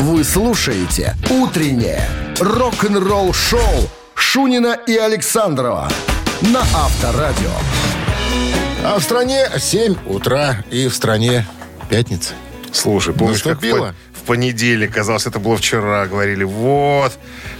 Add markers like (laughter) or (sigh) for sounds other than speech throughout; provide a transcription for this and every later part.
Вы слушаете «Утреннее рок-н-ролл-шоу» Шунина и Александрова на Авторадио. А в стране 7 утра и в стране пятница. Слушай, помнишь, как Наступило? по- в понедельник, казалось, это было вчера, говорили, вот,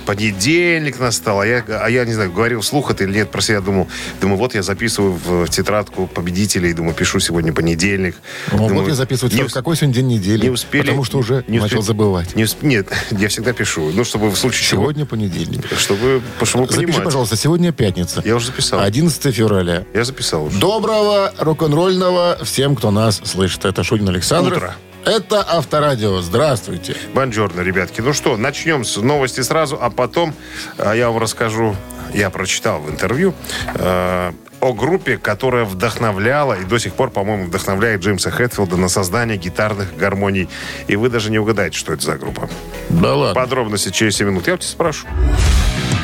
понедельник настал, а я, а я не знаю, говорил вслух это или нет, про себя думал, думаю, вот я записываю в, тетрадку победителей, думаю, пишу сегодня понедельник. Ну, Думаю, вот я записываю, не в какой сегодня день недели. не успели. Потому что уже не начал успели- забывать. Не усп- Нет, (laughs) я всегда пишу. Ну, чтобы в случае Сегодня понедельник. чего... Чтобы, чтобы Запиши, понимать. пожалуйста, сегодня пятница. Я уже записал. 11 февраля. Я записал уже. Доброго рок-н-ролльного всем, кто нас слышит. Это Шунин Александр. Утро. Это Авторадио. Здравствуйте. Бонжорно, ребятки. Ну что, начнем с новости сразу, а потом э, я вам расскажу, я прочитал в интервью э, о группе, которая вдохновляла и до сих пор, по-моему, вдохновляет Джеймса Хэтфилда на создание гитарных гармоний. И вы даже не угадаете, что это за группа. Да ладно. Подробности через 7 минут. Я у тебя спрошу.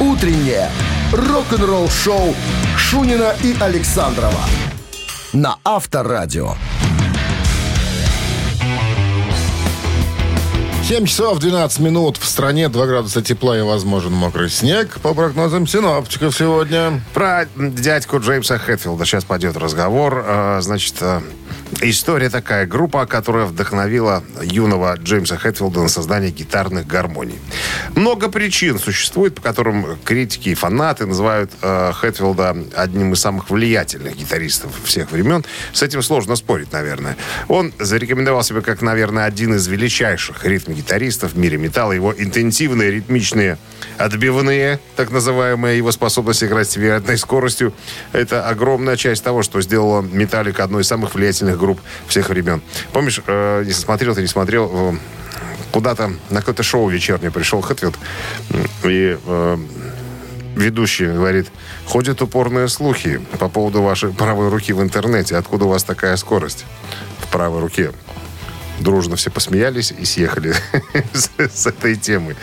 «Утреннее рок-н-ролл-шоу» Шунина и Александрова на Авторадио. 7 часов 12 минут. В стране 2 градуса тепла и возможен мокрый снег. По прогнозам синоптиков сегодня. Про дядьку Джеймса Хэтфилда сейчас пойдет разговор. Э, Значит, э, история такая. Группа, которая вдохновила юного Джеймса Хэтфилда на создание гитарных гармоний. Много причин существует, по которым критики и фанаты называют э, Хэтфилда одним из самых влиятельных гитаристов всех времен. С этим сложно спорить, наверное. Он зарекомендовал себя как, наверное, один из величайших ритм-гитаристов в мире металла. Его интенсивные, ритмичные, отбивные, так называемые, его способность играть с невероятной скоростью, это огромная часть того, что сделала Металлика одной из самых влиятельных групп всех времен. Помнишь, э, если смотрел, ты не смотрел, э, куда-то на какое-то шоу вечернее пришел Хэтфилд, и э, ведущий говорит, ходят упорные слухи по поводу вашей правой руки в интернете. Откуда у вас такая скорость в правой руке? Дружно все посмеялись и съехали (laughs) с, этой темы.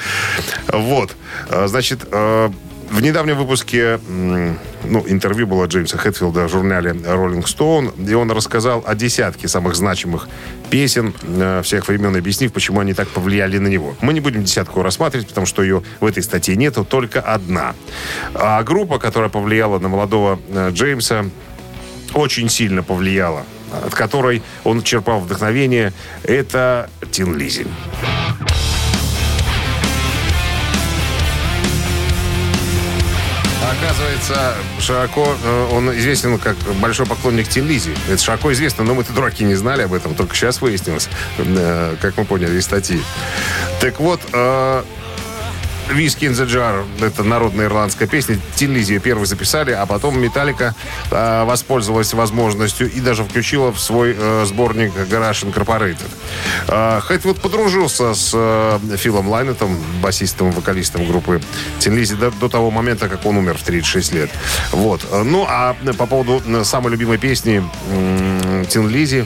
Вот. А, Значит, э, в недавнем выпуске ну, интервью было Джеймса Хэтфилда в журнале Rolling Stone, и он рассказал о десятке самых значимых песен э, всех времен, объяснив, почему они так повлияли на него. Мы не будем десятку рассматривать, потому что ее в этой статье нету, только одна. А группа, которая повлияла на молодого э, Джеймса, очень сильно повлияла, от которой он черпал вдохновение, это Тин Лизи. Оказывается, широко э, он известен как большой поклонник Лизи. Это широко известно, но мы-то дураки не знали об этом, только сейчас выяснилось, э, как мы поняли из статьи. Так вот, э, «Whiskey in the Jar» — это народная ирландская песня. Ее первый записали, а потом «Металлика» э, воспользовалась возможностью и даже включила в свой э, сборник «Garage Incorporated». Э, Хэтфилд подружился с э, Филом Лайнетом, басистом вокалистом группы Тин Лизи, до, до того момента, как он умер в 36 лет. Вот. Э, Ну, а по поводу э, самой любимой песни Лизи,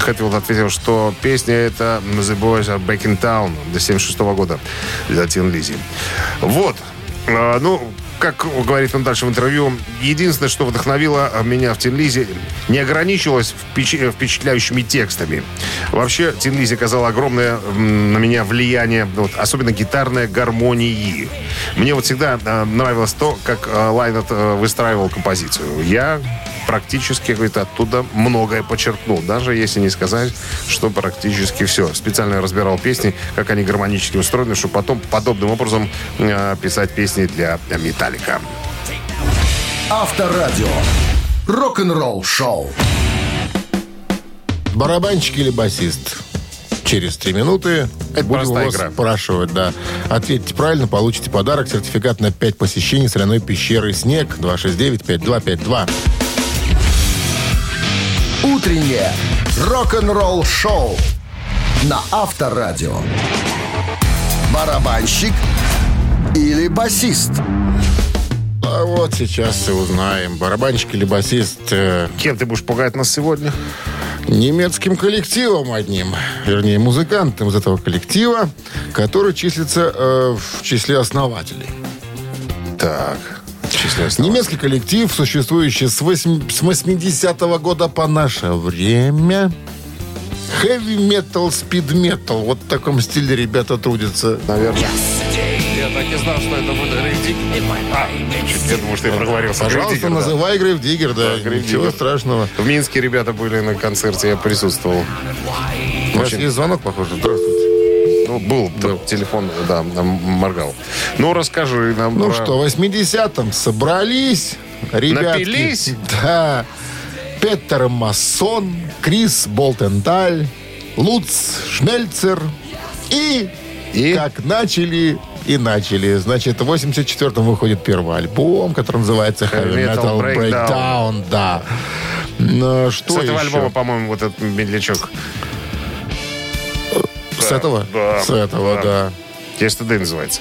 Хэтфилд ответил, что песня это «The Boys Are Back in Town» до 76 года для Тин Лизи. Вот. А, Ну, как говорит он дальше в интервью, единственное, что вдохновило меня в Тин Лизи, не ограничилось впечатляющими текстами. Вообще, Тин Лизи оказала огромное на меня влияние, вот, особенно гитарной гармонии. Мне вот всегда э, нравилось то, как э, Лайнет э, выстраивал композицию. Я практически, говорит, оттуда многое почерпнул. Даже если не сказать, что практически все. Специально разбирал песни, как они гармонически устроены, чтобы потом подобным образом э, писать песни для Металлика. Авторадио. Рок-н-ролл шоу. Барабанщик или басист? Через три минуты Это будем вас игра. спрашивать, да. Ответьте правильно, получите подарок, сертификат на 5 посещений соляной пещеры «Снег» 269-5252. Утреннее рок-н-ролл шоу на Авторадио. Барабанщик или басист? А вот сейчас и узнаем, барабанщик или басист э, Кем ты будешь пугать нас сегодня? немецким коллективом одним, вернее, музыкантом из этого коллектива, который числится э, в числе основателей. Так. Немецкий коллектив, существующий с, 8, с 80-го года по наше время. Хэви метал, спид метал. Вот в таком стиле ребята трудятся. Наверное. Я так и знал, что это будет Грейвдиггер. А, я думал, что ты проговорился. Пожалуйста, называй да. Грейвдиггер, да. да Ничего страшного. В Минске ребята были на концерте, я присутствовал. Очень звонок, похоже. Здравствуйте. Был, был, был. телефон, да, моргал. Ну, расскажи нам. Ну про... что, в 80-м собрались ребятки. Напились? Да. Петер Массон, Крис Болтенталь, Луц Шмельцер и, и как начали и начали. Значит, в 84-м выходит первый альбом, который называется Heavy Metal, Metal Breakdown. Breakdown да. Но э, что С этого еще? альбома, по-моему, вот этот медлячок с этого? Да. С этого, да. да. Yesterday называется.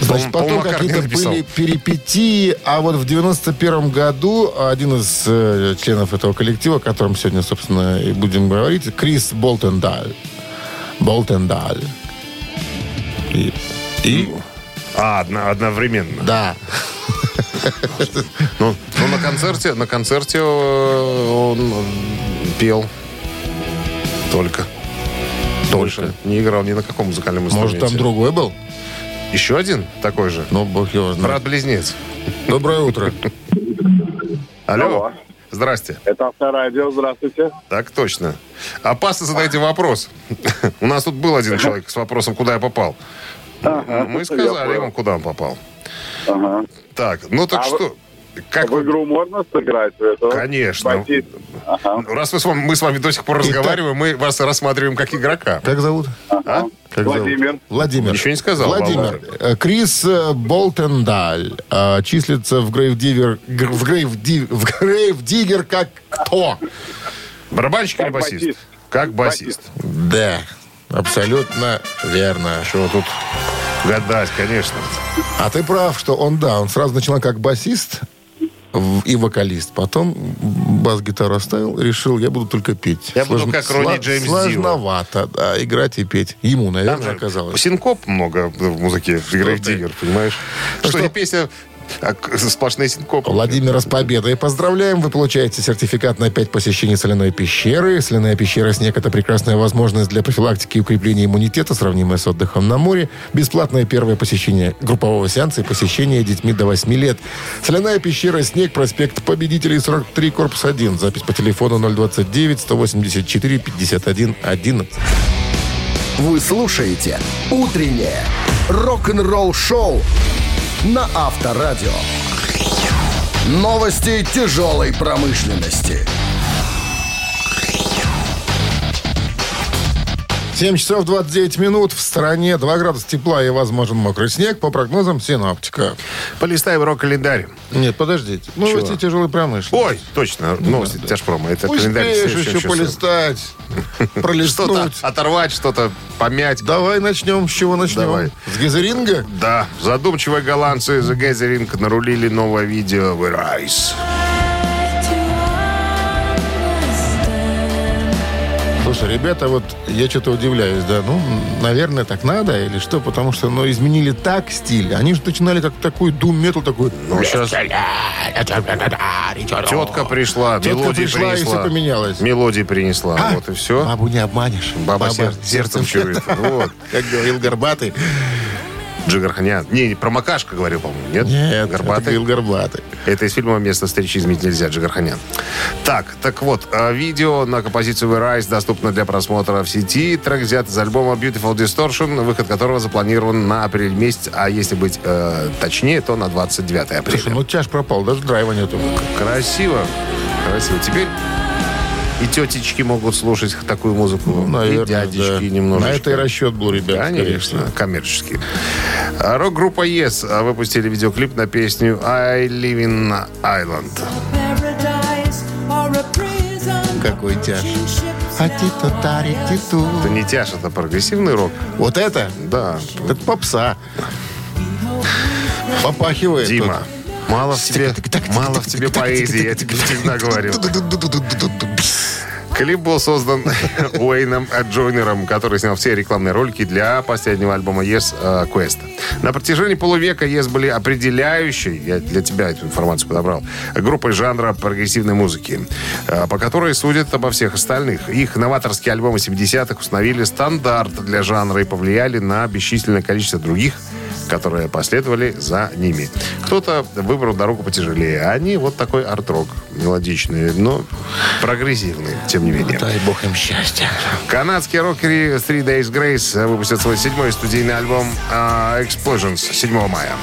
Значит, Пол, потом какие-то были перипетии, а вот в 91 году один из э, членов этого коллектива, о котором сегодня, собственно, и будем говорить, Крис Болтендаль. Болтендаль. И... и... А, одно, одновременно. Да. Ну, ну на концерте, на концерте э, он э, пел только. Больше не играл ни на каком музыкальном инструменте. Может, там другой был? Еще один такой же? Ну, бог его знает. Брат-близнец. Доброе утро. Алло. Здрасте. Это авторадио, здравствуйте. Так точно. Опасно задайте вопрос. У нас тут был один человек с вопросом, куда я попал. Мы сказали ему, куда он попал. Так, ну так а что как в игру можно сыграть? В? Конечно. Ага. Ну, раз мы с, вами, мы с вами до сих пор разговариваем, мы вас рассматриваем как игрока. Как зовут? А? Ага. А? Как Владимир. Зовут? Владимир. Еще не сказал. Владимир. Володя. Э, Крис э, Болтендаль э, числится в Грейвдивер... Гр... В Грейвдивер... В Грейвдигер как кто? Барабанщик или басист? басист? Как басист. басист. Да. Абсолютно верно. А что тут гадать, конечно. А ты прав, что он, да, он сразу начинал как басист, и вокалист. Потом бас-гитару оставил, решил, я буду только петь. Я Слож... буду как Ронни Сла... Джеймс Сложновато Дио. Да, играть и петь. Ему, наверное, Там оказалось. Синкоп много в музыке играет ну Диггер, понимаешь? Что, что и песня а сплошные синкопы. Владимира с победой поздравляем. Вы получаете сертификат на 5 посещений соляной пещеры. Соляная пещера «Снег» — это прекрасная возможность для профилактики и укрепления иммунитета, сравнимая с отдыхом на море. Бесплатное первое посещение группового сеанса и посещение детьми до 8 лет. Соляная пещера «Снег», проспект Победителей, 43, корпус 1. Запись по телефону 029-184-51-11. Вы слушаете «Утреннее рок-н-ролл-шоу» на Авторадио. Новости тяжелой промышленности. 7 часов 29 минут. В стране 2 градуса тепла и возможен мокрый снег. По прогнозам синоптика. Полистай в рок-календарь. Нет, подождите. Новости Чего? тяжелой промышленности. Ой, точно. Новости да, тяжпрома. Это Успеешь календарь. еще, еще полистать. (laughs) Пролистнуть. Что-то оторвать, что-то помять. Давай начнем. С чего начнем? Давай. С гейзеринга? Да. Задумчивые голландцы из гейзеринг нарулили новое видео в Rise. Слушай, ребята, вот я что-то удивляюсь, да, ну, наверное, так надо или что, потому что, ну, изменили так стиль. Они же начинали как такой дум метал такой... Ну, ну сейчас... Тетка пришла, Тетка мелодия пришла, принесла. и все поменялось. Мелодии принесла, а? вот и все. Бабу не обманешь. Баба, Баба сердцем, сердцем чует. Вот. (laughs) Как говорил Горбатый. Джигарханян. Не, про Макашка говорил, по-моему, нет? Нет, Горбатый. Это Горбатый. Это из фильма «Место встречи изменить нельзя» Джигарханян. Так, так вот, а, видео на композицию «We доступно для просмотра в сети. Трек взят из альбома «Beautiful Distortion», выход которого запланирован на апрель месяц, а если быть э, точнее, то на 29 апреля. Слушай, ну тяж пропал, даже драйва нету. Красиво, красиво. Теперь и тетечки могут слушать такую музыку, ну, наверное, и дядечки да. немножко. На это и расчет был, ребят. Конечно, коммерческий. А рок-группа Yes а выпустили видеоклип на песню «I live in Island». Какой тяж. А это не тяж, это прогрессивный рок. Вот это? Да. Это попса. Попахивает. Дима. Мало в тебе, мало в тебе поэзии, я тебе всегда говорю. Клип был создан (laughs) Уэйном Джойнером, который снял все рекламные ролики для последнего альбома Yes э, Quest. На протяжении полувека Yes были определяющей, я для тебя эту информацию подобрал, группой жанра прогрессивной музыки, э, по которой судят обо всех остальных. Их новаторские альбомы 70-х установили стандарт для жанра и повлияли на бесчисленное количество других которые последовали за ними. Кто-то выбрал дорогу потяжелее, а они вот такой арт-рок мелодичный, но прогрессивный, тем менее. Дай бог им счастья. Канадские рокеры Three Days Grace выпустят свой седьмой студийный альбом а, Explosions 7 мая.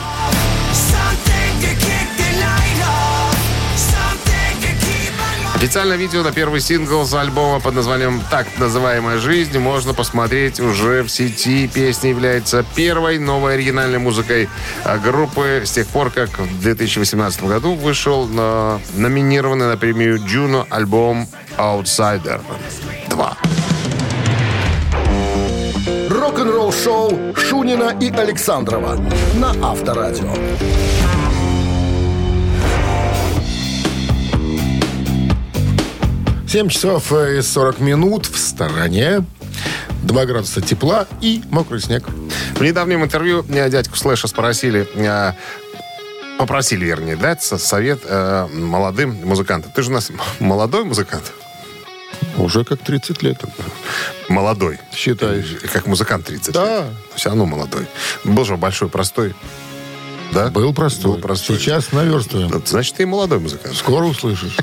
Официальное видео на первый сингл с альбома под названием «Так называемая жизнь» можно посмотреть уже в сети. Песня является первой новой оригинальной музыкой группы с тех пор, как в 2018 году вышел на номинированный на премию Juno альбом «Outsider 2». Рок-н-ролл шоу Шунина и Александрова на Авторадио. 7 часов и 40 минут в стороне. 2 градуса тепла и мокрый снег. В недавнем интервью меня дядьку Слэша спросили, э, попросили, вернее, дать со- совет э, молодым музыкантам. Ты же у нас (laughs) молодой музыкант? Уже как 30 лет. Молодой. Считаешь? Как музыкант 30 Да. лет. Все равно молодой. Был же большой, простой. Да? Был простой. Был простой. Сейчас наверстываем. Ну, Значит, ты и молодой музыкант. Скоро услышишь.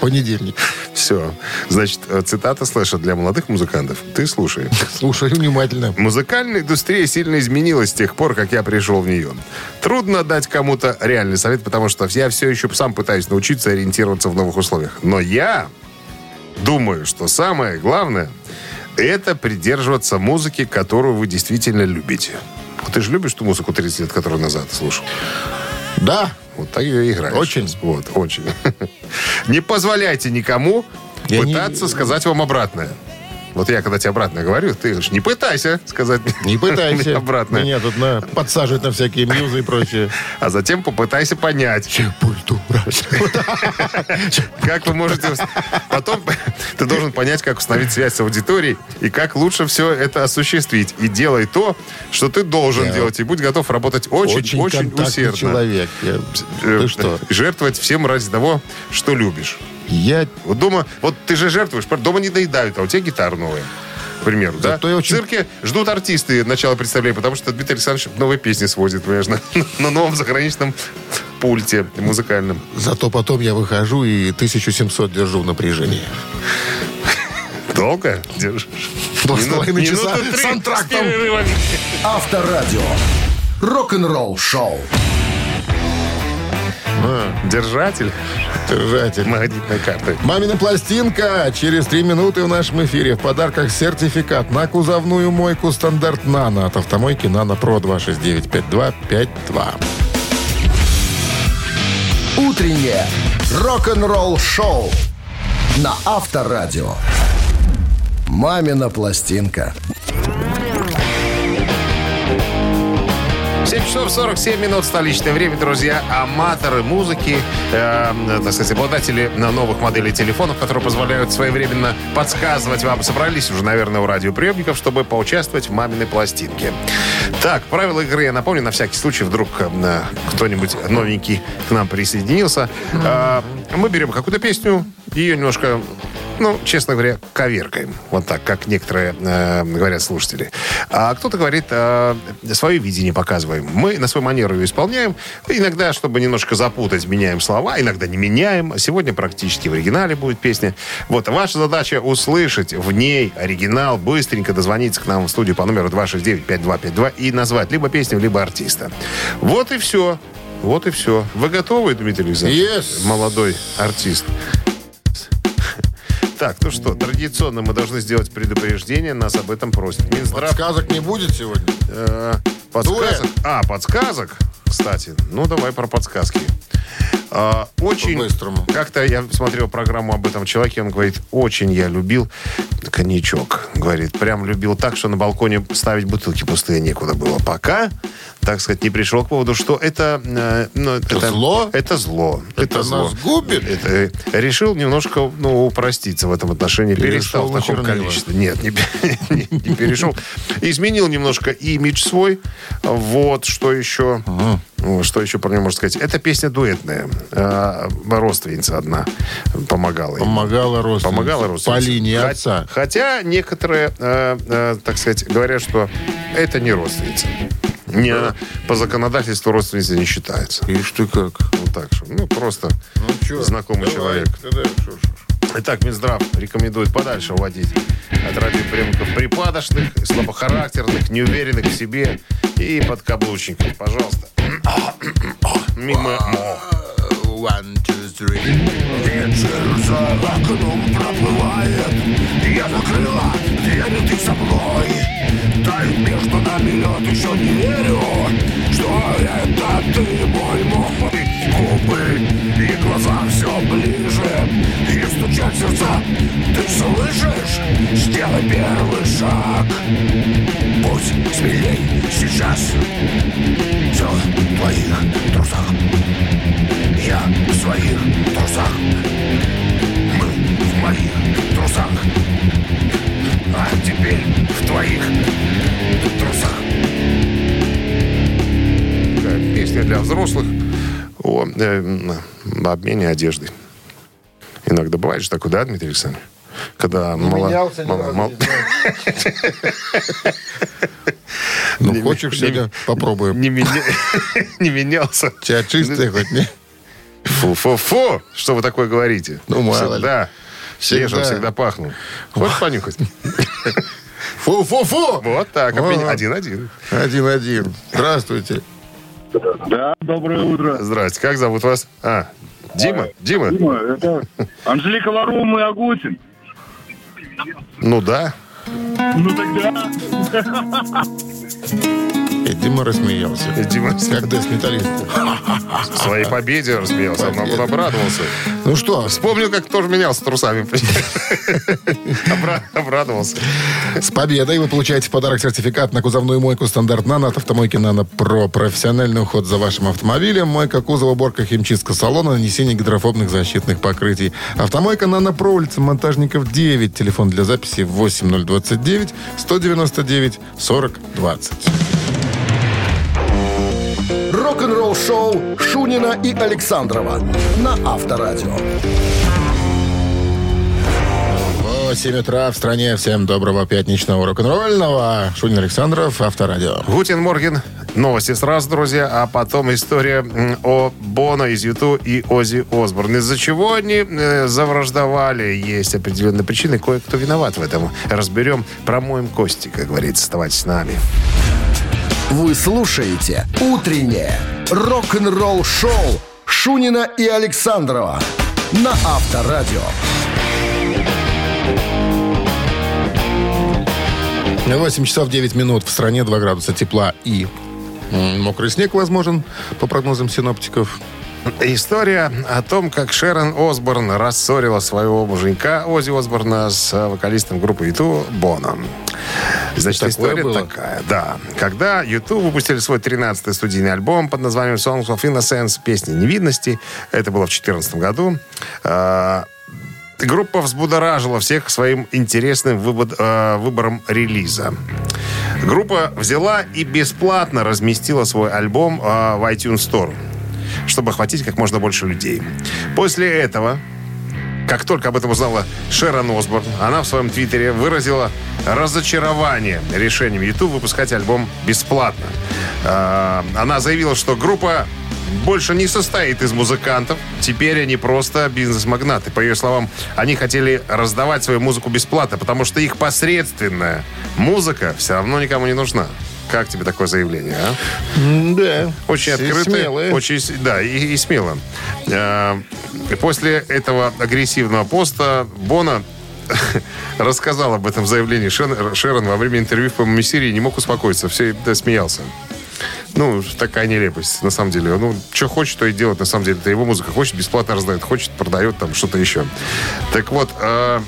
Понедельник. Все. Значит, э, цитата слэша для молодых музыкантов. Ты слушай. Слушай внимательно. Музыкальная индустрия сильно изменилась с тех пор, как я пришел в нее. Трудно дать кому-то реальный совет, потому что я все еще сам пытаюсь научиться ориентироваться в новых условиях. Но я думаю, что самое главное – это придерживаться музыки, которую вы действительно любите. Вот ты же любишь ту музыку 30 лет, которую назад слушал? Да. Вот так ее играешь. Очень. Вот, очень. (laughs) Не позволяйте никому Я не- пытаться сказать вам обратное. Вот я, когда тебе обратно говорю, ты говоришь, не пытайся сказать Не пытайся. обратное. Меня тут на, подсаживать на всякие мьюзы и прочее. А затем попытайся понять, как вы можете... Потом ты должен понять, как установить связь с аудиторией и как лучше все это осуществить. И делай то, что ты должен делать. И будь готов работать очень-очень Очень контактный усердно. человек. Я- Э, Ты что? Жертвовать всем ради того, что любишь. Я Вот дома, вот ты же жертвуешь, дома не доедают, а у тебя гитара новая. К примеру, да? Зато я очень- В цирке ждут артисты начала представления, потому что Дмитрий Александрович новые песни сводит, понимаешь, (laughs) на, на новом заграничном пульте музыкальном. Зато потом я выхожу и 1700 держу в напряжении. Долго держишь? Два с половиной часа с антрактом. Авторадио. Рок-н-ролл шоу. Держатель Держатель. магнитной карты. Мамина пластинка. Через три минуты в нашем эфире. В подарках сертификат на кузовную мойку стандарт «Нано» от автомойки «Нано Про» 269-5252. Утреннее рок-н-ролл шоу на Авторадио. Мамина пластинка. 7 часов 47 минут столичное время, друзья. Аматоры музыки, э, так сказать, обладатели новых моделей телефонов, которые позволяют своевременно подсказывать вам. Собрались уже, наверное, у радиоприемников, чтобы поучаствовать в маминой пластинке. Так, правила игры я напомню, на всякий случай, вдруг э, кто-нибудь новенький к нам присоединился. Э, мы берем какую-то песню, ее немножко ну, честно говоря, коверкаем. Вот так, как некоторые э, говорят слушатели. А кто-то говорит, э, свое видение показываем. Мы на свою манеру ее исполняем. Иногда, чтобы немножко запутать, меняем слова. Иногда не меняем. Сегодня практически в оригинале будет песня. Вот, ваша задача услышать в ней оригинал, быстренько дозвониться к нам в студию по номеру 269-5252 и назвать либо песню, либо артиста. Вот и все. Вот и все. Вы готовы, Дмитрий Александрович? Yes. Молодой артист. Так, ну что, традиционно мы должны сделать предупреждение, нас об этом просят. Минздрав... Подсказок не будет сегодня? э, подсказок? А, подсказок? Кстати, ну давай про подсказки. А, очень... По-быстрому. Как-то я смотрел программу об этом человеке, он говорит, очень я любил коньячок. Говорит, прям любил так, что на балконе ставить бутылки пустые некуда было. Пока, так сказать, не пришел к поводу, что это... э, ну, это, зло? Это зло. Это нас губит? Это, э, решил немножко ну, упроститься в этом отношении. Перешел Перестал в таком чернила. количестве. Нет, не, (laughs) не- не перешел. Изменил немножко имидж свой. Вот, что еще... Ну, Что еще про нее можно сказать? Это песня дуэтная. Э, Родственница одна помогала. Помогала родственница. Помогала родственница. По линии отца. Хотя некоторые, э, э, так сказать, говорят, что это не родственница. Не, она по законодательству родственница не считается. Ишь ты как. Вот так что. Ну, просто Ну, чё, знакомый давай, человек. тогда шо ж. Итак, Минздрав рекомендует подальше уводить от радиоприемников припадочных, слабохарактерных, неуверенных в себе и подкаблучников. Пожалуйста. (coughs) Мимо. One, two, three. Вечер за окном проплывает Я закрыла дверь, ты со мной Тает между нами лед, еще не верю Что это ты, мой мой Губы и глаза все ближе. И стучат сердца, ты слышишь? Сделай первый шаг. Будь смелей сейчас. Все в твоих трусах. Я в своих трусах. Мы в моих трусах. А теперь в твоих трусах. Песня для взрослых о э, обмене одеждой. Иногда бывает же такое, да, Дмитрий Александрович? Когда мало- менялся ни мало- разу, мал- (laughs) не Ну, хочешь, сегодня попробуем. не, меня- (laughs) не менялся. (laughs) Тебя чистая хоть не? Фу-фу-фу! Что вы такое говорите? Ну, мало ли. Всегда. Свежим Всегда. всегда пахну. Хочешь понюхать? Фу-фу-фу! Вот так, один-один. Один-один. Здравствуйте. Да, доброе утро. Здрасте, как зовут вас? А, Дима? Дима? Дима, это Анжелика Варум и Агутин. Ну да. Ну тогда... И Дима рассмеялся. Дима Как дэс-металлист. в своей победе рассмеялся, он Победа. обрадовался. Ну что, Вспомнил, как тоже менялся трусами. (laughs) Обра- Обрадовался. с победой вы получаете в подарок сертификат на кузовную мойку стандарт «Нано» от автомойки «Нано Про». Профессиональный уход за вашим автомобилем, мойка кузова, уборка химчистка салона, нанесение гидрофобных защитных покрытий. Автомойка «Нано Про», улица Монтажников, 9. Телефон для записи 8029 199 40 20. Рок-н-ролл шоу Шунина и Александрова на Авторадио. 8 утра в стране. Всем доброго пятничного рок-н-ролльного. Шунин Александров, Авторадио. Гутин Морген. Новости сразу, друзья, а потом история о Боно из Юту и Ози Осборн. Из-за чего они э, завраждовали, есть определенные причины, кое-кто виноват в этом. Разберем, промоем кости, как говорится. Оставайтесь с нами. Вы слушаете «Утреннее рок-н-ролл-шоу» Шунина и Александрова на Авторадио. 8 часов 9 минут. В стране 2 градуса тепла и мокрый снег возможен, по прогнозам синоптиков. История о том, как Шерон Осборн рассорила своего муженька Ози Осборна с э, вокалистом группы Юту Боном. Значит, Такое история было? такая, да. Когда Юту выпустили свой 13-й студийный альбом под названием Songs of Innocence, песни невидности, это было в 2014 году, э, Группа взбудоражила всех своим интересным выбор- э, выбором релиза. Группа взяла и бесплатно разместила свой альбом э, в iTunes Store, чтобы охватить как можно больше людей. После этого, как только об этом узнала Шерон Осборн, она в своем твиттере выразила разочарование решением YouTube выпускать альбом бесплатно. Э, Она заявила, что группа больше не состоит из музыкантов. Теперь они просто бизнес-магнаты. По ее словам, они хотели раздавать свою музыку бесплатно, потому что их посредственная музыка все равно никому не нужна. Как тебе такое заявление, а? Да. Очень открыто. Смелые. Очень, да, и, и смело. И после этого агрессивного поста Бона (laughs) рассказал об этом заявлении Шен- Шерон во время интервью в по-моему, серии не мог успокоиться. Все да, смеялся. Ну, такая нелепость, на самом деле. Ну, что хочет, то и делает, на самом деле. Это его музыка. Хочет, бесплатно раздает. Хочет, продает там что-то еще. Так вот, э,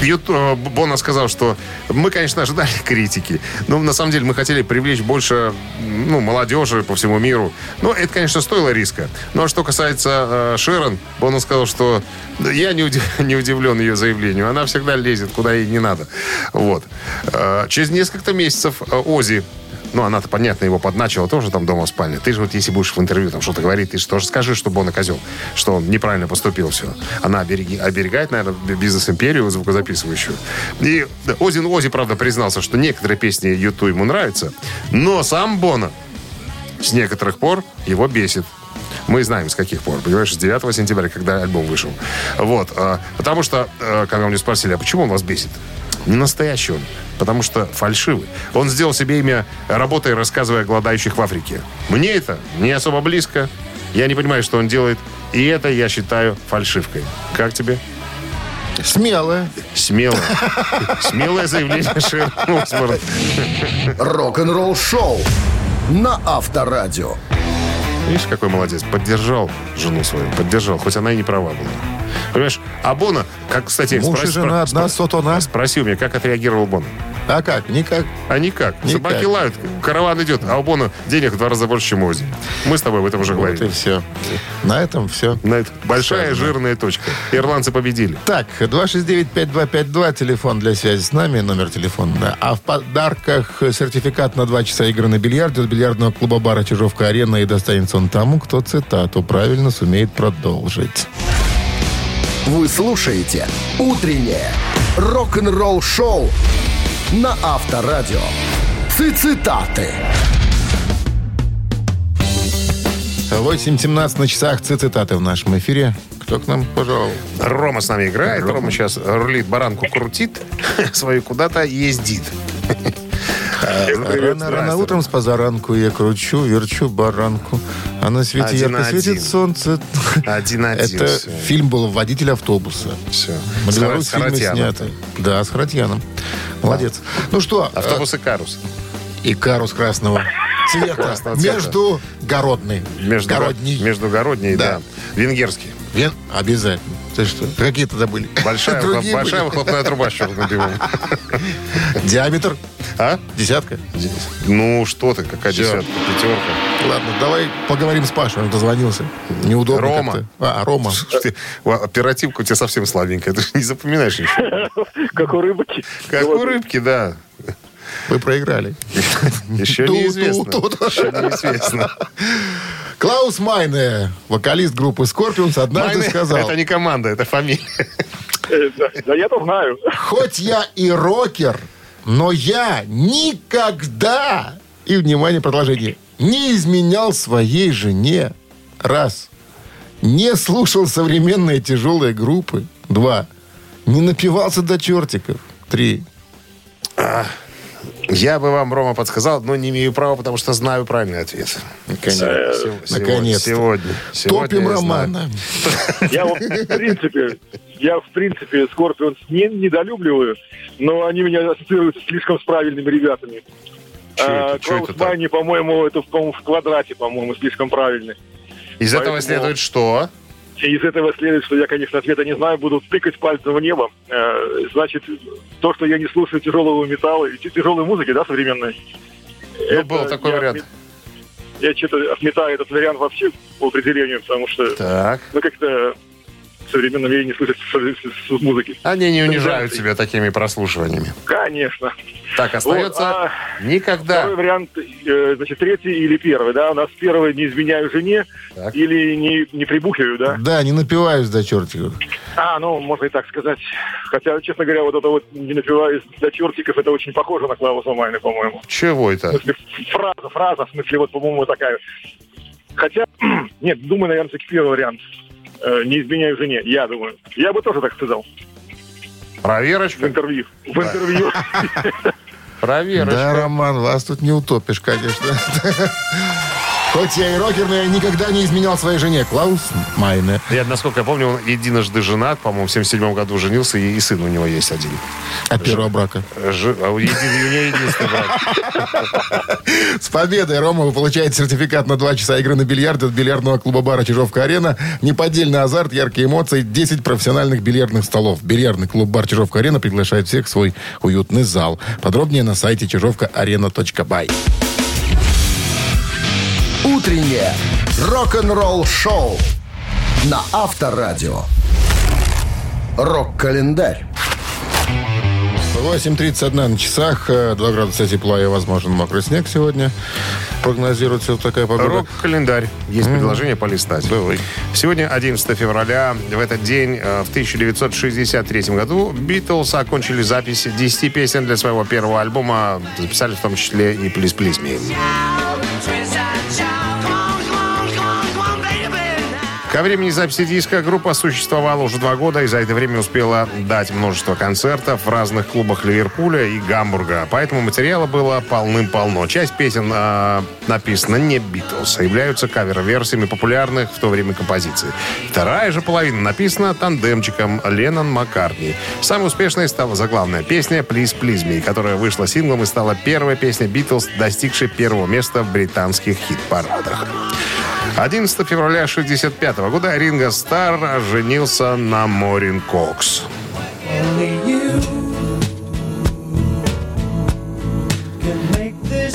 Ют- э, Бона сказал, что мы, конечно, ожидали (laughs) критики, но на самом деле мы хотели привлечь больше ну, молодежи по всему миру. Но это, конечно, стоило риска. Ну, а что касается э, Шерон, Бона сказал, что я не, удив- (laughs) не удивлен ее заявлению. Она всегда лезет, куда ей не надо. Вот. Э, через несколько месяцев э, Ози ну, она-то, понятно, его подначила тоже там дома в спальне. Ты же вот, если будешь в интервью там что-то говорить, ты же тоже скажи, что Бона козел, что он неправильно поступил все. Она обереги- оберегает, наверное, бизнес-империю звукозаписывающую. И Озин Ози, правда, признался, что некоторые песни Юту ему нравятся, но сам Бона с некоторых пор его бесит. Мы знаем, с каких пор, понимаешь, с 9 сентября, когда альбом вышел. Вот. а, Потому что, а, когда мне спросили, а почему он вас бесит? Не настоящий он, потому что фальшивый. Он сделал себе имя, работая, рассказывая о голодающих в Африке. Мне это не особо близко. Я не понимаю, что он делает. И это я считаю фальшивкой. Как тебе? Смелая. Смелое. (laughs) Смелое заявление Шерон. Рок-н-ролл шоу на Авторадио. Видишь, какой молодец. Поддержал жену свою. Поддержал, хоть она и не права была. Понимаешь, а Бона, как, кстати, Муж и спроси- жена, одна спро- сотона. Спроси у меня, как отреагировал Бона. А как? Никак. А никак. Никак. Собаки лают, караван идет, а у Бона денег в два раза больше, чем у Ози. Мы с тобой об этом уже Вот и говорили. все. На этом все. На это большая Сказано. жирная точка. Ирландцы победили. Так, 269-5252, телефон для связи с нами, номер телефона. А в подарках сертификат на 2 часа игры на бильярде от бильярдного клуба бара «Чижовка-арена» и достанется он тому, кто цитату правильно сумеет продолжить. Вы слушаете «Утреннее рок-н-ролл-шоу» на Авторадио. Цитаты. 8.17 на часах цитаты в нашем эфире. Кто к нам пожаловал? Рома с нами играет. Рома сейчас рулит, баранку крутит, (laughs) свою куда-то ездит. Рано, рано утром с позаранку я кручу, верчу баранку. А на свете Один ярко на один. светит солнце. Один-один. Это всё. фильм был «Водитель автобуса». Все. Беларусь фильмы сняты. Да, с Харатьяном. Молодец. Ну что, Автобус и карус. э, и карус красного цвета. Красного цвета. Между городный. Между, Городний. Междугородний, да. Да. Венгерский. Вен- Обязательно. Ты что, какие тогда были? (laughs) Большая, Другие большая были. выхлопная труба с черным дымом. Диаметр? А? Десятка? Ну, что ты, какая десятка, пятерка. Ладно, давай поговорим с Пашей. Он дозвонился. Неудобно Рома. А, Рома. (laughs) Оперативка у тебя совсем слабенькая. Ты же не запоминаешь ничего. (laughs) Как у рыбки. Как у рыбки, да. Вы проиграли. Еще неизвестно. Еще. Клаус Майне, вокалист группы Скорпионс, однажды Майне сказал, Это не команда, это фамилия. Э, Да, я-то знаю. хоть я и рокер, но я никогда, и, внимание, продолжение, не изменял своей жене. Раз. Не слушал современные тяжелые группы. Два. Не напивался до чертиков. Три. Я бы вам, Рома, подсказал, но не имею права, потому что знаю правильный ответ. Наконец. Сего- Наконец-то. Сегодня. Сегодня Топим. Романа. Я вот, в принципе, я, в принципе, Скорпионс не недолюбливаю, но они меня ассоциируют слишком с правильными ребятами. А? Майне, по-моему, это по-моему, в квадрате, по-моему, слишком правильный. Из этого следует что? И из этого следует, что я, конечно, ответа не знаю, буду тыкать пальцем в небо. Э, значит, то, что я не слушаю тяжелого металла и тяжелой музыки, да, современной. Ну, был такой я вариант. отме- Я что-то отметаю этот вариант вообще по определению, потому что, Так. ну, как-то современном мире не слышать с- с- с музыки. Они не унижают себя такими прослушиваниями. Конечно. Так, остается Вот, а никогда. Второй вариант, э, значит, третий или первый, да? У нас первый не изменяю жене Так. или не, не прибухиваю, да? Да, не напиваюсь до чертиков. А, ну, можно и так сказать. Хотя, честно говоря, вот это вот не напиваясь до чертиков, это очень похоже на Клауса Майна, по-моему. Чего В это? смысле, фраза, фраза, в смысле, вот, по-моему, такая. Хотя, (clears throat) нет, думаю, наверное, все-таки первый вариант. Э, не изменяю жене, я думаю. Я бы тоже так сказал в Проверочка? интервью. В интервью. (laughs) Да, Проверочка. Роман, вас тут не утопишь, конечно. (laughs) Хоть я и рокер, но я никогда не изменял своей жене. Клаус Майне. Я, насколько я помню, он единожды женат, по-моему, в 77 году женился, и, и сын у него есть один. От первого брака. Ж- а у нее единственный брак. С победой, Рома, вы получаете сертификат на 2 часа игры на бильярд от бильярдного клуба-бара «Чижовка-арена». Неподдельный азарт, яркие эмоции, 10 профессиональных бильярдных столов. Бильярдный клуб-бар «Чижовка-арена» приглашает всех в свой уютный зал. Подробнее на сайте чижовкаарена.бай. Утреннее рок-н-ролл-шоу на Авторадио. Рок-календарь. 8.31 на часах, э, 2 градуса тепла и возможен мокрый снег сегодня. Прогнозируется вот такая погода. Рок-календарь. Есть предложение полистать. Давай. Сегодня 11 февраля. В этот день, э, в 1963 году, Битлз окончили запись 10 песен для своего первого альбома. Записали в том числе и «Please, Ко времени записи диска группа существовала уже два года и за это время успела дать множество концертов в разных клубах Ливерпуля и Гамбурга. Поэтому материала было полным-полно. Часть песен э, написана не Битлз, а являются кавер-версиями популярных в то время композиций. Вторая же половина написана тандемчиком Леннон Маккартни. Самой успешной стала заглавная песня «Please, Please Me», которая вышла синглом и стала первой песней Битлз, достигшей первого места в британских хит-парадах. 11 февраля 1965 года Ринго Стар женился на Морин Кокс.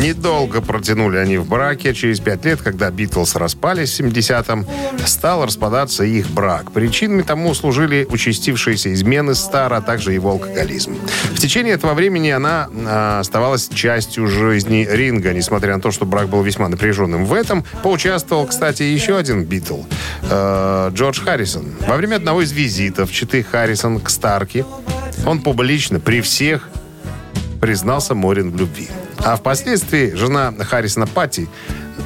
Недолго протянули они в браке. Через пять лет, когда Битлз распались в 70-м, стал распадаться их брак. Причинами тому служили участившиеся измены Стара, а также его алкоголизм. В течение этого времени она а, оставалась частью жизни Ринга, несмотря на то, что брак был весьма напряженным. В этом поучаствовал, кстати, еще один Битл, э, Джордж Харрисон. Во время одного из визитов Читы Харрисон к Старке он публично при всех признался Морин в любви. А впоследствии жена Харрисона Патти,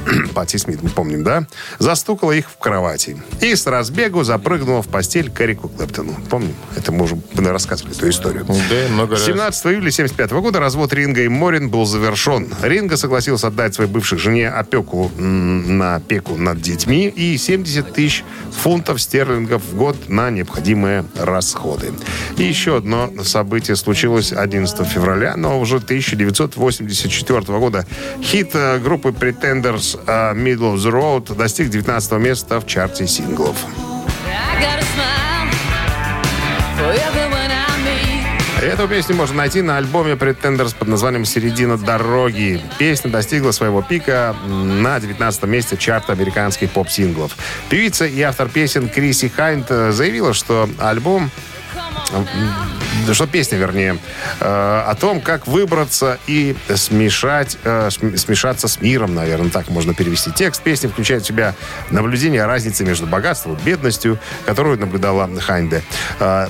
(clears throat) Патти Смит, мы помним, да, застукала их в кровати и с разбегу запрыгнула в постель к Эрику Клэптону. Помним? Это мы уже рассказывали эту историю. Да, много раз. 17 июля 1975 года развод Ринга и Морин был завершен. Ринга согласился отдать своей бывшей жене опеку на опеку над детьми и 70 тысяч фунтов стерлингов в год на необходимые расходы. И еще одно событие случилось 11 февраля, но уже 1984 года. Хит э, группы Pretenders э, Middle of the Road достиг 19 места в чарте синглов. Эту песню можно найти на альбоме Pretenders под названием «Середина дороги». Песня достигла своего пика на 19 месте чарта американских поп-синглов. Певица и автор песен Криси Хайнт э, заявила, что альбом да что песня, вернее, э, о том, как выбраться и смешать, э, см- смешаться с миром, наверное, так можно перевести. Текст песни включает в себя наблюдение о разнице между богатством и бедностью, которую наблюдала Хайнде. Э,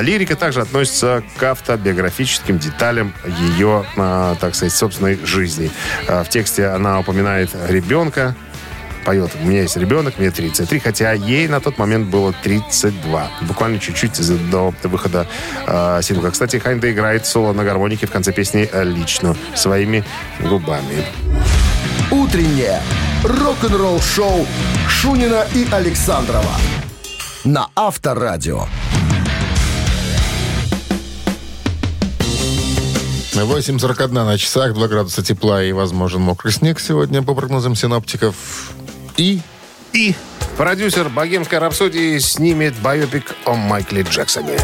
лирика также относится к автобиографическим деталям ее, так сказать, собственной жизни. В тексте она упоминает ребенка, поет «У меня есть ребенок, мне 33», хотя ей на тот момент было 32. Буквально чуть-чуть до выхода э, сингла. Кстати, Хайнда играет соло на гармонике в конце песни э, лично, своими губами. Утреннее рок-н-ролл-шоу Шунина и Александрова на Авторадио. 8.41 на часах, 2 градуса тепла и возможен мокрый снег сегодня по прогнозам синоптиков. И И продюсер «Богемской рапсодии» снимет байопик о Майкле Джексоне.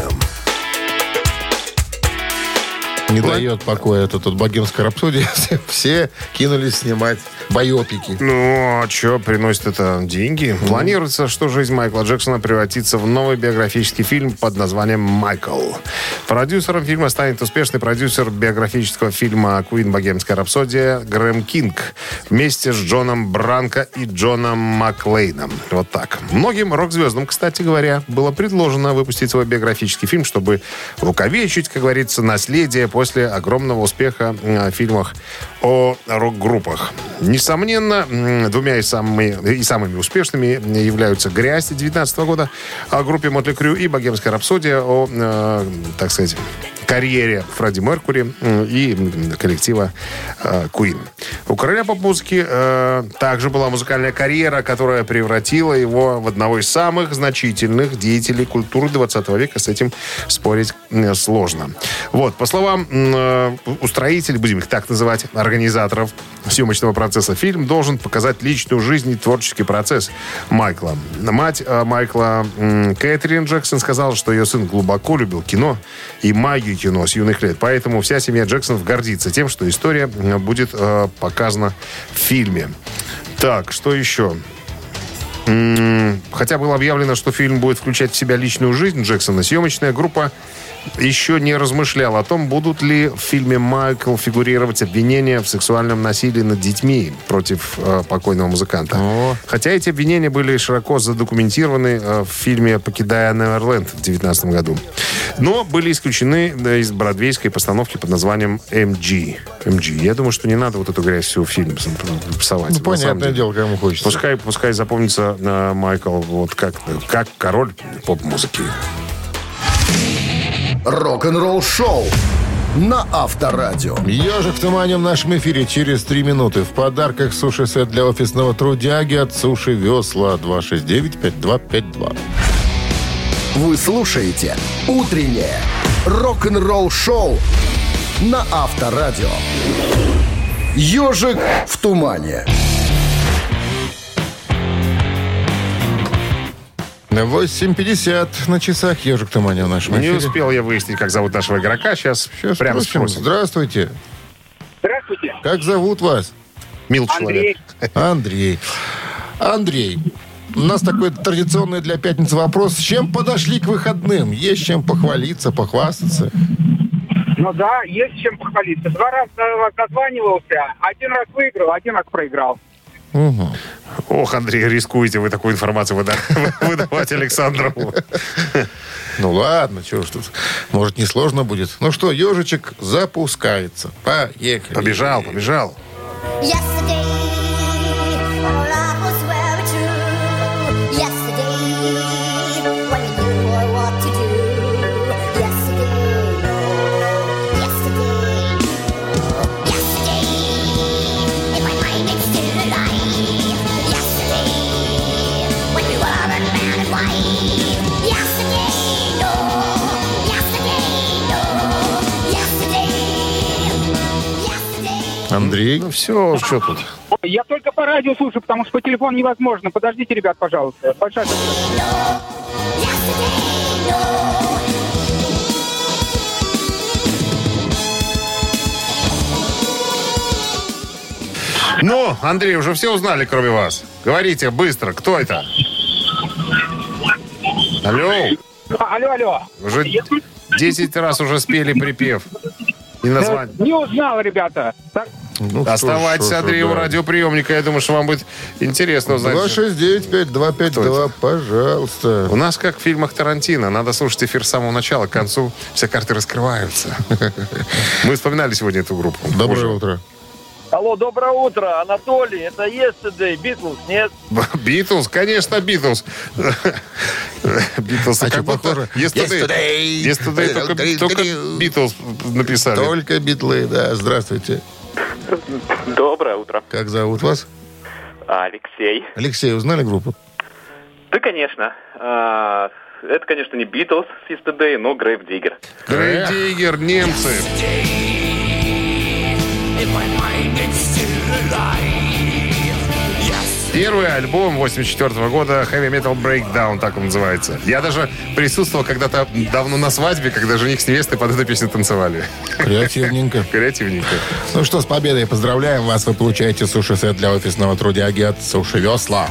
Не дает покоя тут, тут богемская рапсодия. (laughs) Все, кинулись снимать байопики. Ну, а что приносит это деньги? Планируется, что жизнь Майкла Джексона превратится в новый биографический фильм под названием «Майкл». Продюсером фильма станет успешный продюсер биографического фильма «Куин. Богемская рапсодия» Грэм Кинг вместе с Джоном Бранко и Джоном Маклейном. Вот так. Многим рок-звездам, кстати говоря, было предложено выпустить свой биографический фильм, чтобы увековечить, как говорится, наследие после огромного успеха в фильмах о рок-группах. Несомненно, двумя из самыми, и самыми успешными являются «Грязь» 2019 года о группе Мотли Крю и «Богемская рапсодия» о, э, так сказать, карьере Фредди Меркури и коллектива э. У короля поп-музыки э, также была музыкальная карьера, которая превратила его в одного из самых значительных деятелей культуры 20 века. С этим спорить сложно. Вот, по словам э, устроителей, будем их так называть, организаторов съемочного процесса, фильм должен показать личную жизнь и творческий процесс Майкла. Мать э, Майкла Кэтрин Джексон сказала, что ее сын глубоко любил кино и магию кино с юных лет. Поэтому вся семья Джексонов гордится тем, что история э, будет э, показана в фильме. Так, что еще? Хотя было объявлено, что фильм будет включать в себя личную жизнь Джексона, съемочная группа еще не размышляла о том, будут ли в фильме Майкл фигурировать обвинения в сексуальном насилии над детьми против э, покойного музыканта. Хотя эти обвинения были широко задокументированы э, в фильме «Покидая Неверленд» в 2019 году. Но были исключены э, из бродвейской постановки под названием «МГ». «МГ». Я думаю, что не надо вот эту грязь всю в фильм псовать. Ну, понятное дело, кому хочется. Пускай, пускай запомнится э, Майкл вот как, как король поп-музыки. Рок-н-ролл шоу на Авторадио. Ежик в тумане в нашем эфире через три минуты. В подарках суши-сет для офисного трудяги от Суши Весла 269-5252. Вы слушаете «Утреннее рок-н-ролл шоу» на Авторадио. «Ежик в тумане». 8.50 на часах. Ежик в тумане в нашем Не эфире. успел я выяснить, как зовут нашего игрока. Сейчас, Сейчас прямо спросим. спросим. Здравствуйте. Здравствуйте. Как зовут вас? Мил человек. Андрей. Андрей. Андрей, у нас такой традиционный для пятницы вопрос. С чем подошли к выходным? Есть чем похвалиться, похвастаться? Ну да, есть чем похвалиться. Два раза дозванивался, один раз выиграл, один раз проиграл. Угу. Ох, Андрей, рискуете вы такую информацию выда- (laughs) выдавать Александрову. Ну ладно, чего ж тут. Может, несложно будет. Ну что, ежичек запускается. Поехали. Побежал, побежал. Yesterday, Андрей. Ну все, что тут? Я только по радио слушаю, потому что по телефону невозможно. Подождите, ребят, пожалуйста. Большая Ну, Андрей, уже все узнали, кроме вас. Говорите быстро, кто это? Алло, Алло, алло. уже 10 раз уже спели припев. И название. Не узнал, ребята. Так, Ну, Оставайтесь, что Андрей, у да. радиоприемника. Я думаю, что вам будет интересно узнать. 269-5252, пожалуйста. У нас как в фильмах Тарантино. Надо слушать эфир с самого начала к концу. Все карты раскрываются. (laughs) Мы вспоминали сегодня эту группу. Доброе утро. Алло, доброе утро, Анатолий. Это Yesterday, Битлз, нет? (laughs) Битлз, конечно, Битлз. Битлз, (laughs) А как похоже? Yesterday. Yesterday только- Yesterday. только Битлз написали. Только битлы, да. Здравствуйте. Доброе утро. Как зовут вас? Алексей. Алексей, узнали группу? Да, конечно. А, Это, конечно, не Битлз с Yesterday, но Грейв Диггер. Грей Диггер, немцы. Первый альбом 84 года Heavy Metal Breakdown, так он называется. Я даже присутствовал когда-то давно на свадьбе, когда жених с невестой под эту песню танцевали. Креативненько. (laughs) Креативненько. Ну что, с победой поздравляем вас. Вы получаете суши-сет для офисного трудяги от Суши Весла.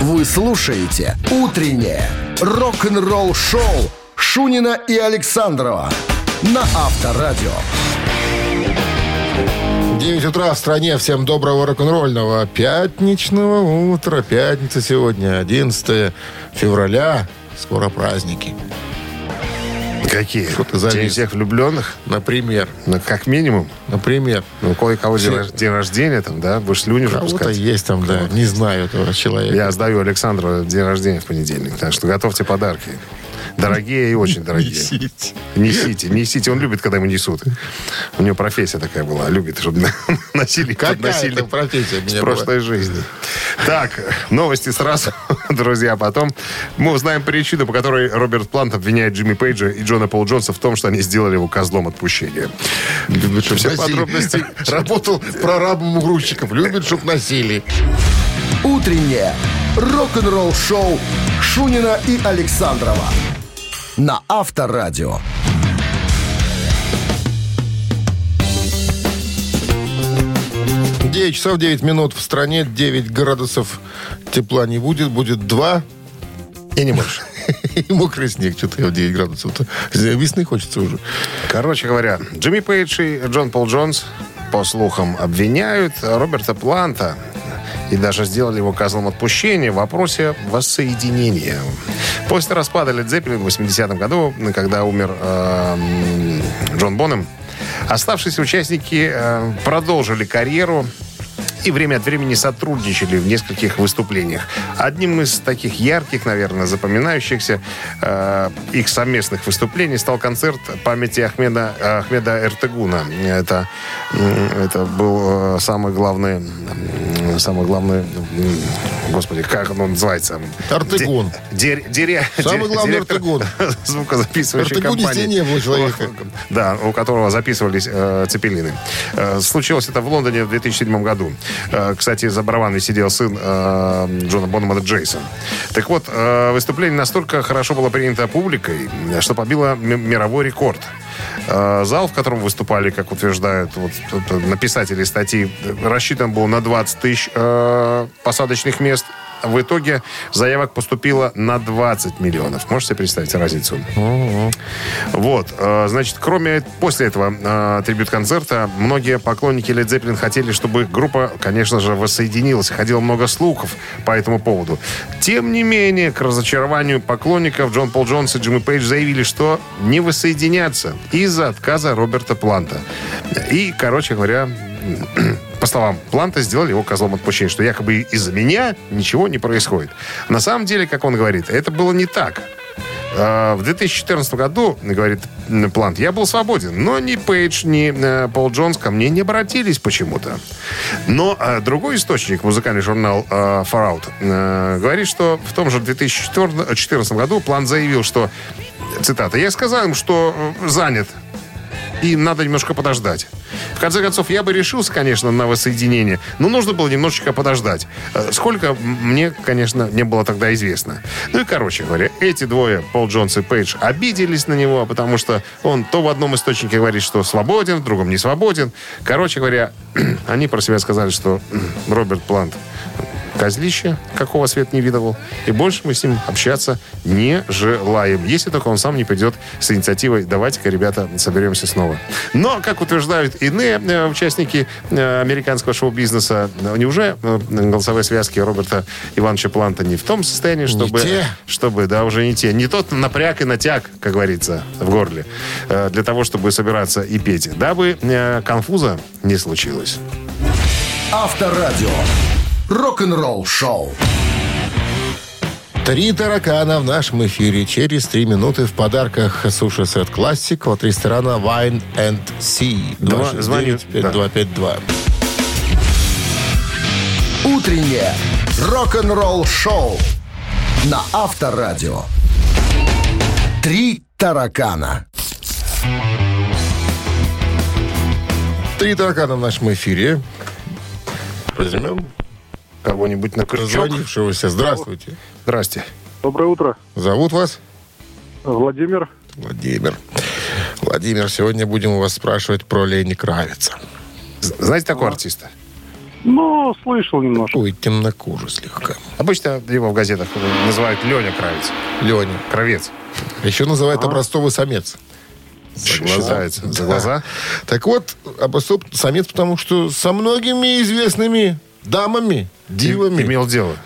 Вы слушаете «Утреннее рок-н-ролл-шоу» Шунина и Александрова на Авторадио. 9 утра в стране. Всем доброго рок-н-ролльного пятничного утра. Пятница сегодня, 11 февраля. Скоро праздники. Какие? Что ты День всех влюбленных? Например. Ну, как минимум. Например. Ну, кое-кого день, Все. рож- день рождения, там, да, будешь слюни же Кого-то пускать. есть там, да. Не знаю этого человека. Я сдаю Александру день рождения в понедельник, так что готовьте подарки. Дорогие и очень дорогие. Несите. Несите, несите. Он любит, когда ему несут. У него профессия такая была. Любит, чтобы (laughs) носили, Какая подносили это профессия у с прошлой жизни. Так, новости сразу, (laughs) друзья. Потом мы узнаем причину, по которой Роберт Плант обвиняет Джимми Пейджа и Джона Пол Джонса в том, что они сделали его козлом отпущения. Любит, чтоб Все носили. подробности. (laughs) Работал прорабом у грузчиков. Любит, чтоб носили. Утреннее рок-н-ролл-шоу Шунина и Александрова на Авторадио. 9 часов 9 минут в стране, 9 градусов тепла не будет, будет 2 И не больше. (laughs) и мокрый снег. Что-то я в 9 градусов-то. Весны хочется уже. Короче говоря, Джимми Пейдж и Джон Пол Джонс, по слухам, обвиняют Роберта Планта и даже сделали его козлом отпущения в вопросе воссоединения. После распада Led Zeppelin в 80-м году, когда умер э, м, Джон Бонем, оставшиеся участники э, продолжили карьеру и время от времени сотрудничали в нескольких выступлениях. Одним из таких ярких, наверное, запоминающихся э, их совместных выступлений стал концерт памяти Ахмеда, Ахмеда Эртегуна. Это, это был э, самый главный, самый главный, господи, как он называется? Артегун. Дир- (laughs) диря- Самый главный Артегун. Звукозаписывающей Артегун компании. не было человека. (laughs) Да, у которого записывались э, цепелины. Э, случилось это в Лондоне в 2007 году. Э, кстати, за барабанами сидел сын э, Джона Бонома Джейсон. Так вот, э, выступление настолько хорошо было принято публикой, э, что побило мировой рекорд. Э, зал, в котором выступали, как утверждают вот, написатели статьи, рассчитан был на 20 тысяч э, посадочных мест. В итоге заявок поступило на 20 миллионов. Можете себе представить разницу? Вот, э, значит, кроме после этого э, трибют-концерта, многие поклонники Led Zeppelin хотели, чтобы группа, конечно же, воссоединилась. Ходило много слухов по этому поводу. Тем не менее, к разочарованию поклонников Джон Пол Джонс и Джимми Пейдж заявили, что не воссоединятся из-за отказа Роберта Планта. И, короче говоря, по словам Планта, сделали его козлом отпущения, что якобы из-за меня ничего не происходит. На самом деле, как он говорит, это было не так. А, В 2014 году, говорит Плант, я был свободен, но ни Пейдж, ни э, Пол Джонс ко мне не обратились почему-то. Но э, другой источник, музыкальный журнал э, Far Out, говорит, что в том же 2014 году Плант заявил, что, цитата, «Я сказал им, что занят, и надо немножко подождать. В конце концов, я бы решился, конечно, на воссоединение, но нужно было немножечко подождать. Э, Сколько, мне, конечно, не было тогда известно. Ну и, короче говоря, эти двое, Пол Джонс и Пейдж, обиделись на него, потому что он то в одном источнике говорит, что свободен, в другом не свободен. Короче говоря, (clears throat) они про себя сказали, что Роберт Плант козлище, какого свет не видывал. И больше мы с ним общаться не желаем. Если только он сам не придет с инициативой «давайте-ка, ребята, соберемся снова». Но, как утверждают иные э, участники э, американского шоу-бизнеса, неужели э, голосовые связки Роберта Ивановича Планта не в том состоянии, чтобы... те. Чтобы, да, уже не те. Не тот напряг и натяг, как говорится, в горле, для того, чтобы собираться и петь. Дабы конфуза не случилось. Авторадио. Рок-н-ролл шоу. Три таракана в нашем эфире. Через три минуты в подарках суши-сет классик от ресторана Wine and Sea. Два- звоню, 5252. Утреннее рок-н-ролл шоу на Авторадио. Три таракана. Три таракана в нашем эфире. Возьмем Кого-нибудь на крючок. дозвонившегося. Здравствуйте. Здрасте. Доброе утро. Зовут вас? Владимир. Владимир. Владимир, сегодня будем у вас спрашивать про Лени Кравица. Знаете такого артиста? Ну, слышал немножко. Ой, темнокожий слегка. Обычно его в газетах называют Леня Кравец. Леня. Кровец. Еще называют образцовый самец. Считается. За глаза? Так вот, образцовый самец, потому что со многими известными дамами, дивами. Имел дело.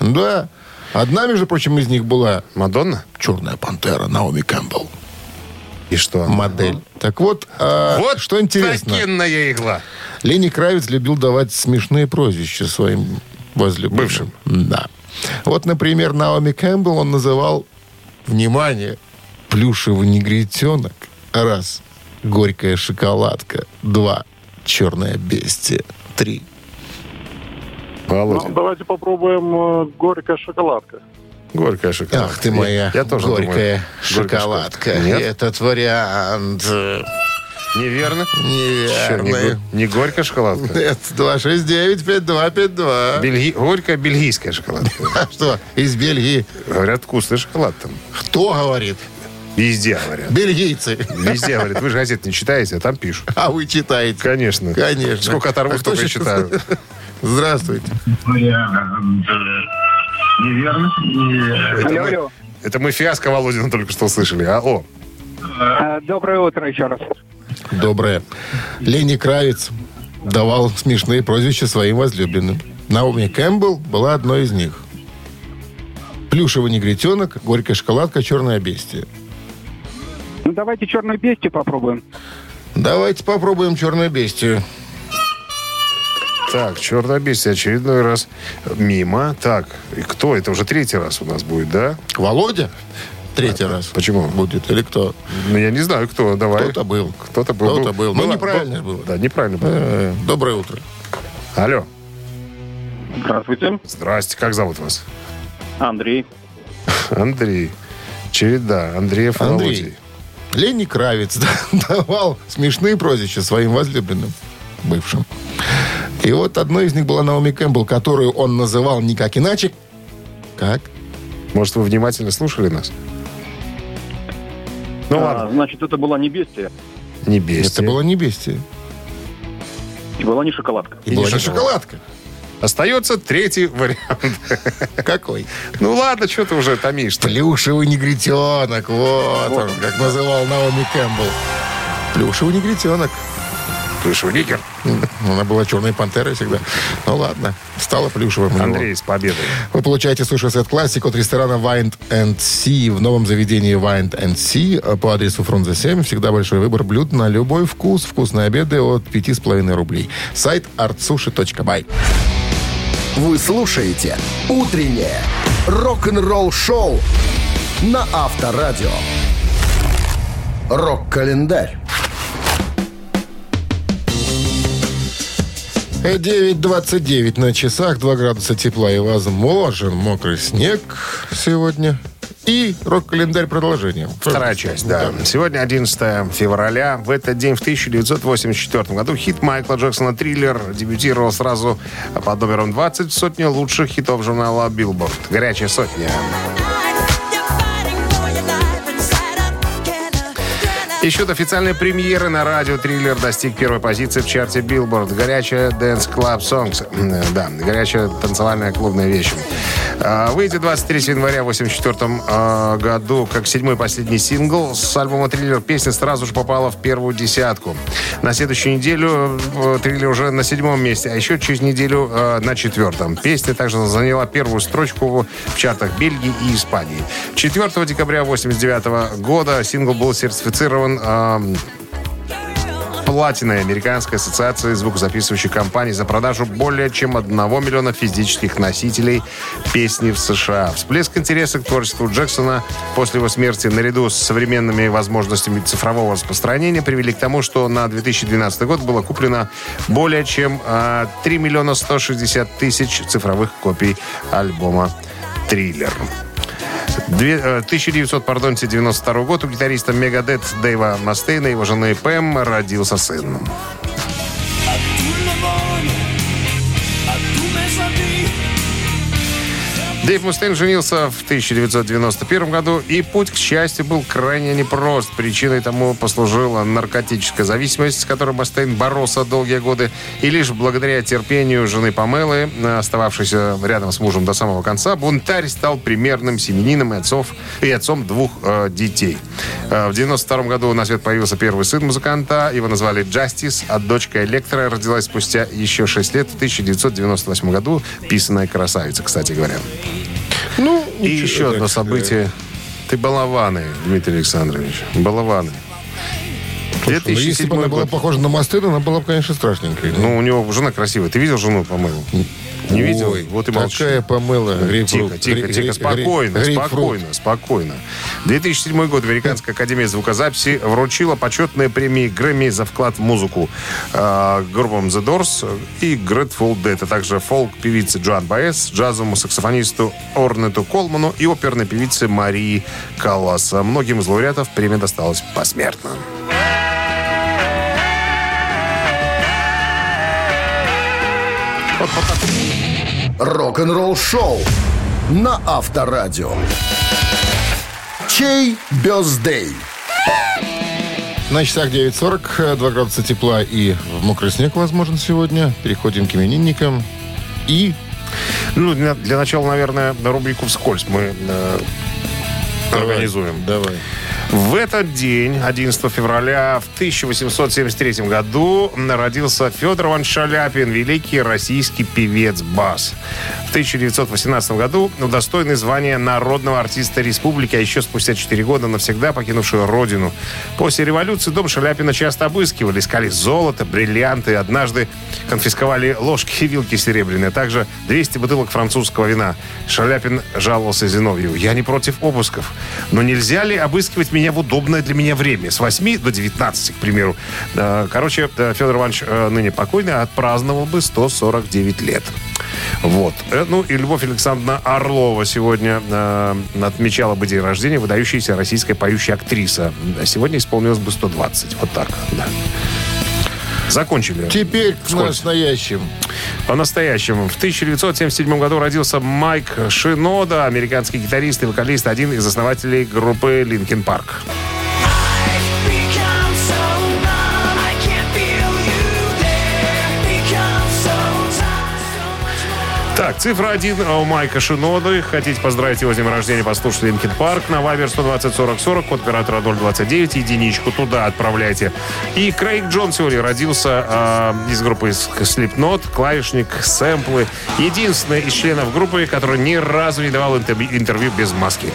И что? модель. Так вот, а, Вот что интересно, такенная игла. Лени Кравец любил давать смешные прозвища своим возлюбленным. Бывшим. Да. Вот, например, Наоми Кэмпбелл он называл, внимание, плюшевый негритенок. Раз. Горькая шоколадка. Два. Черное бестие. Три. Володя. Ну, давайте попробуем э, горькая шоколадка. Горькая шоколадка. Ах ты моя Я, я тоже горькая думаю, горькая шоколадка. шоколадка. Нет? Этот вариант э, Неверно? Чё, не, не горькая шоколадка? Нет, 269-5252. Бельги... Горькая бельгийская шоколадка. (laughs) А что, из Бельгии? Говорят, вкусный шоколад там. Кто говорит? Везде говорят. Бельгийцы. Везде говорят. Вы же газет не читаете, а там пишут. А вы читаете. Конечно. Конечно. Сколько оторву, А столько читаю. (laughs) Здравствуйте. Алло, алло. Это мы фиаско Володина только что услышали. Алло. Э, Доброе утро еще раз. Доброе. Лени Кравец давал смешные прозвища своим возлюбленным. Наоми Кэмпбелл была одной из них. Плюшевый негритенок, горькая шоколадка, черное бестие. Ну, давайте черную бестию попробуем. Давайте попробуем черное бестие. Так, черная бестия очередной раз мимо. Так, и кто? Это уже третий раз у нас будет, да? Володя? Третий раз. Почему? Будет. Или кто? Ну, я не знаю, кто. Давай. Кто-то был. Кто-то был. Кто-то был. Ну, неправильно был- было. Да, неправильно было. Э, Доброе утро. Алло. Здравствуйте. Здрасте. Как зовут вас? Андрей. (laughs) Андрей. Череда. Андреев Андрей. Володей. Лени Кравец (laughs) да, давал смешные прозвища своим возлюбленным, бывшим. И вот одной из них была Наоми Кэмпбелл, которую он называл никак иначе. Как? Может, вы внимательно слушали нас? Ну ладно, значит, это была не бестия не бестия. Это было не бестие. и была не шоколадка. И, И была не не шоколадка. Остается третий вариант. Какой? Ну ладно, что ты уже томишь-то? Плюшевый негритенок. Вот он, как называл Наоми Кэмпбелл. Плюшевый негритенок. Плюшевый нигер. Она была черной пантерой всегда. Ну ладно, стала плюшевым. Андрей, с победой. Вы получаете суши-сет классик от ресторана Wind and Sea в новом заведении Wind and Sea по адресу Фрунзе 7. Всегда большой выбор блюд на любой вкус. Вкусные обеды от 5,5 рублей. Сайт artsushi.by. Вы слушаете «Утреннее рок-н-ролл-шоу» на Авторадио. Рок-календарь. 9.29 на часах, 2 градуса тепла и возможен мокрый снег сегодня. И рок-календарь продолжение. Вторая часть, да. Сегодня 11 февраля. В этот день, в 1984 году, хит Майкла Джексона «Триллер» дебютировал сразу под номером 20 в сотне лучших хитов журнала Billboard. Горячая сотня. И счет официальной премьеры на радио «Триллер» достиг первой позиции в чарте Billboard. Горячая Dance Club Songs. Да, горячая танцевальная клубная вещь. А, Выйдет 23 января 1984 году как седьмой последний сингл с альбома «Триллер». Песня сразу же попала в первую десятку. На следующую неделю э, «Триллер» уже на седьмом месте, а еще через неделю э, на четвертом. Песня также заняла первую строчку в чартах Бельгии и Испании. 4 декабря 1989 года сингл был сертифицирован платиной Американской ассоциации звукозаписывающих компаний за продажу более чем 1 миллиона физических носителей песни в США. Всплеск интереса к творчеству Джексона после его смерти наряду с современными возможностями цифрового распространения привели к тому, что на 2012 год было куплено более чем а, 3 миллиона 160 тысяч цифровых копий альбома «Триллер». Две- э, 1992 год у гитариста Мегадет Дэйва Мастейна и его жены Пэм родился сын. Дэйв Мустейн женился в 1991 году, и путь к счастью был крайне непрост. Причиной тому послужила наркотическая зависимость, с которой Мустейн боролся долгие годы. И лишь благодаря терпению жены Памелы, остававшейся рядом с мужем до самого конца, бунтарь стал примерным семенином и, отцов, и отцом двух э, детей. Э, в 92 году на свет появился первый сын музыканта. Его назвали Джастис, а дочка Электро родилась спустя еще 6 лет в 1998 году. Писаная красавица, кстати говоря. Ну, И еще одно событие. Ты балованы, Дмитрий Александрович. Балованы. Слушай, ну, если бы она 2007 была год. похожа на мосты, она была бы, конечно, страшненькой. Ну, у него жена красивая. Ты видел жену, по-моему? Не видел? Ой, Вот и молчишь. Такая помыла. Тихо, тихо, тихо, спокойно, спокойно, спокойно. 2007 год Американская академия звукозаписи вручила почетные премии Грэмми за вклад в музыку э, группам The Doors и Grateful Dead, а также фолк-певице Джоан Баэс, джазовому саксофонисту Орнету Колману и оперной певице Марии Каллас. Многим из лауреатов премия досталась посмертно. Рок-н-ролл шоу на Авторадио. Чей бездей? На часах 9.40, 2 градуса тепла и мокрый снег возможен сегодня. Переходим к именинникам. И Ну, для, для начала, наверное, рубрику «Вскользь» мы э, организуем. Давай. В этот день, 11 февраля в 1873 году, родился Федор Иванович Шаляпин, великий российский певец-бас. В 1918 году удостоенный звания народного артиста республики, а еще спустя 4 года навсегда покинувший родину. После революции дом Шаляпина часто обыскивали, искали золото, бриллианты. Однажды конфисковали ложки и вилки серебряные, а также 200 бутылок французского вина. Шаляпин жаловался Зиновьеву. «Я не против обысков, но нельзя ли обыскивать меня в удобное для меня время? С 8 до 19, к примеру». Короче, Федор Иванович, э, ныне покойный, отпраздновал бы 149 лет. Вот. Э, Ну и Любовь Александровна Орлова сегодня э, отмечала бы день рождения, выдающаяся российская поющая актриса. Сегодня исполнилось бы 120. Вот так, да. Закончили. теперь к настоящим. По-настоящему. В 1977 году родился Майк Шинода, американский гитарист и вокалист, один из основателей группы Linkin Park. Так, цифра один у Майка Шиноды. Хотите поздравить его с днем рождения, послушайте Linkin Park на Viber 120 40 40, код оператора 029, единичку туда отправляйте. И Крейг Джон сегодня родился э, из группы Slipknot, клавишник, сэмплы. Единственный из членов группы, который ни разу не давал интервью, интервью без маски.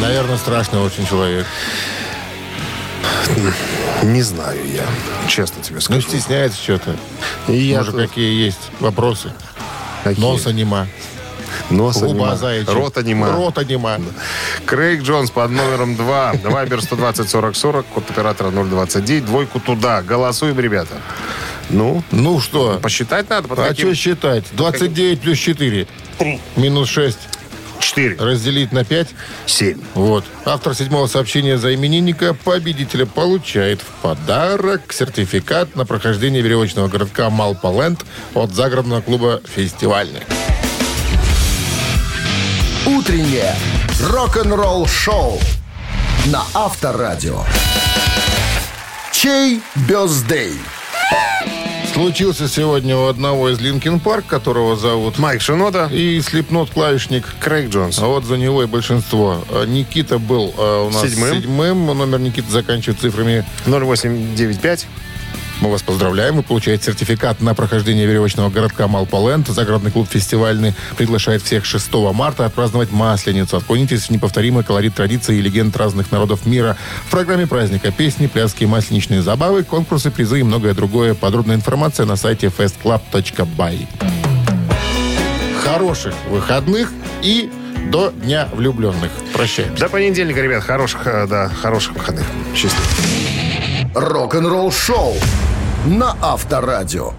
Наверное, страшный очень человек. Не знаю я, честно тебе Ну, скажу. стесняется что-то. И я Может, тут- какие есть вопросы. Какие? Носа нема. Носа Губа нема. заячья. Рота нема. Рота нема. Крейг Джонс под номером 2. Вайбер 120 40 40, код оператора 029. Двойку туда. Голосуем, ребята. Ну, Ну что? посчитать надо. Под А каким? что считать? 29 плюс 4. Минус 6. 4. Разделить на 5. 7. Вот. Автор седьмого сообщения за именинника победителя получает в подарок сертификат на прохождение веревочного городка Малполенд от загородного клуба «Фестивальный». Утреннее рок-н-ролл шоу на Авторадио. Чей бездей? Случился сегодня у одного из Линкин Парк, которого зовут Майк Шинода. и слепнот клавишник. Крейг Джонс. А вот за него и большинство. А Никита был а, у нас Седьмым. седьмым. Номер Никиты заканчивает цифрами 0895. Мы вас поздравляем. Вы получаете сертификат на прохождение веревочного городка Малполенд. Загородный клуб фестивальный приглашает всех 6 марта отпраздновать Масленицу. Окунитесь в неповторимый колорит традиций и легенд разных народов мира. В программе праздника песни, пляски, масленичные забавы, конкурсы, призы и многое другое. Подробная информация на сайте festclub.by. Хороших выходных и до Дня влюбленных. Прощаемся. До понедельника, ребят. Хороших, э, да, хороших выходных. Счастливо. Рок-н-ролл шоу на Авторадио.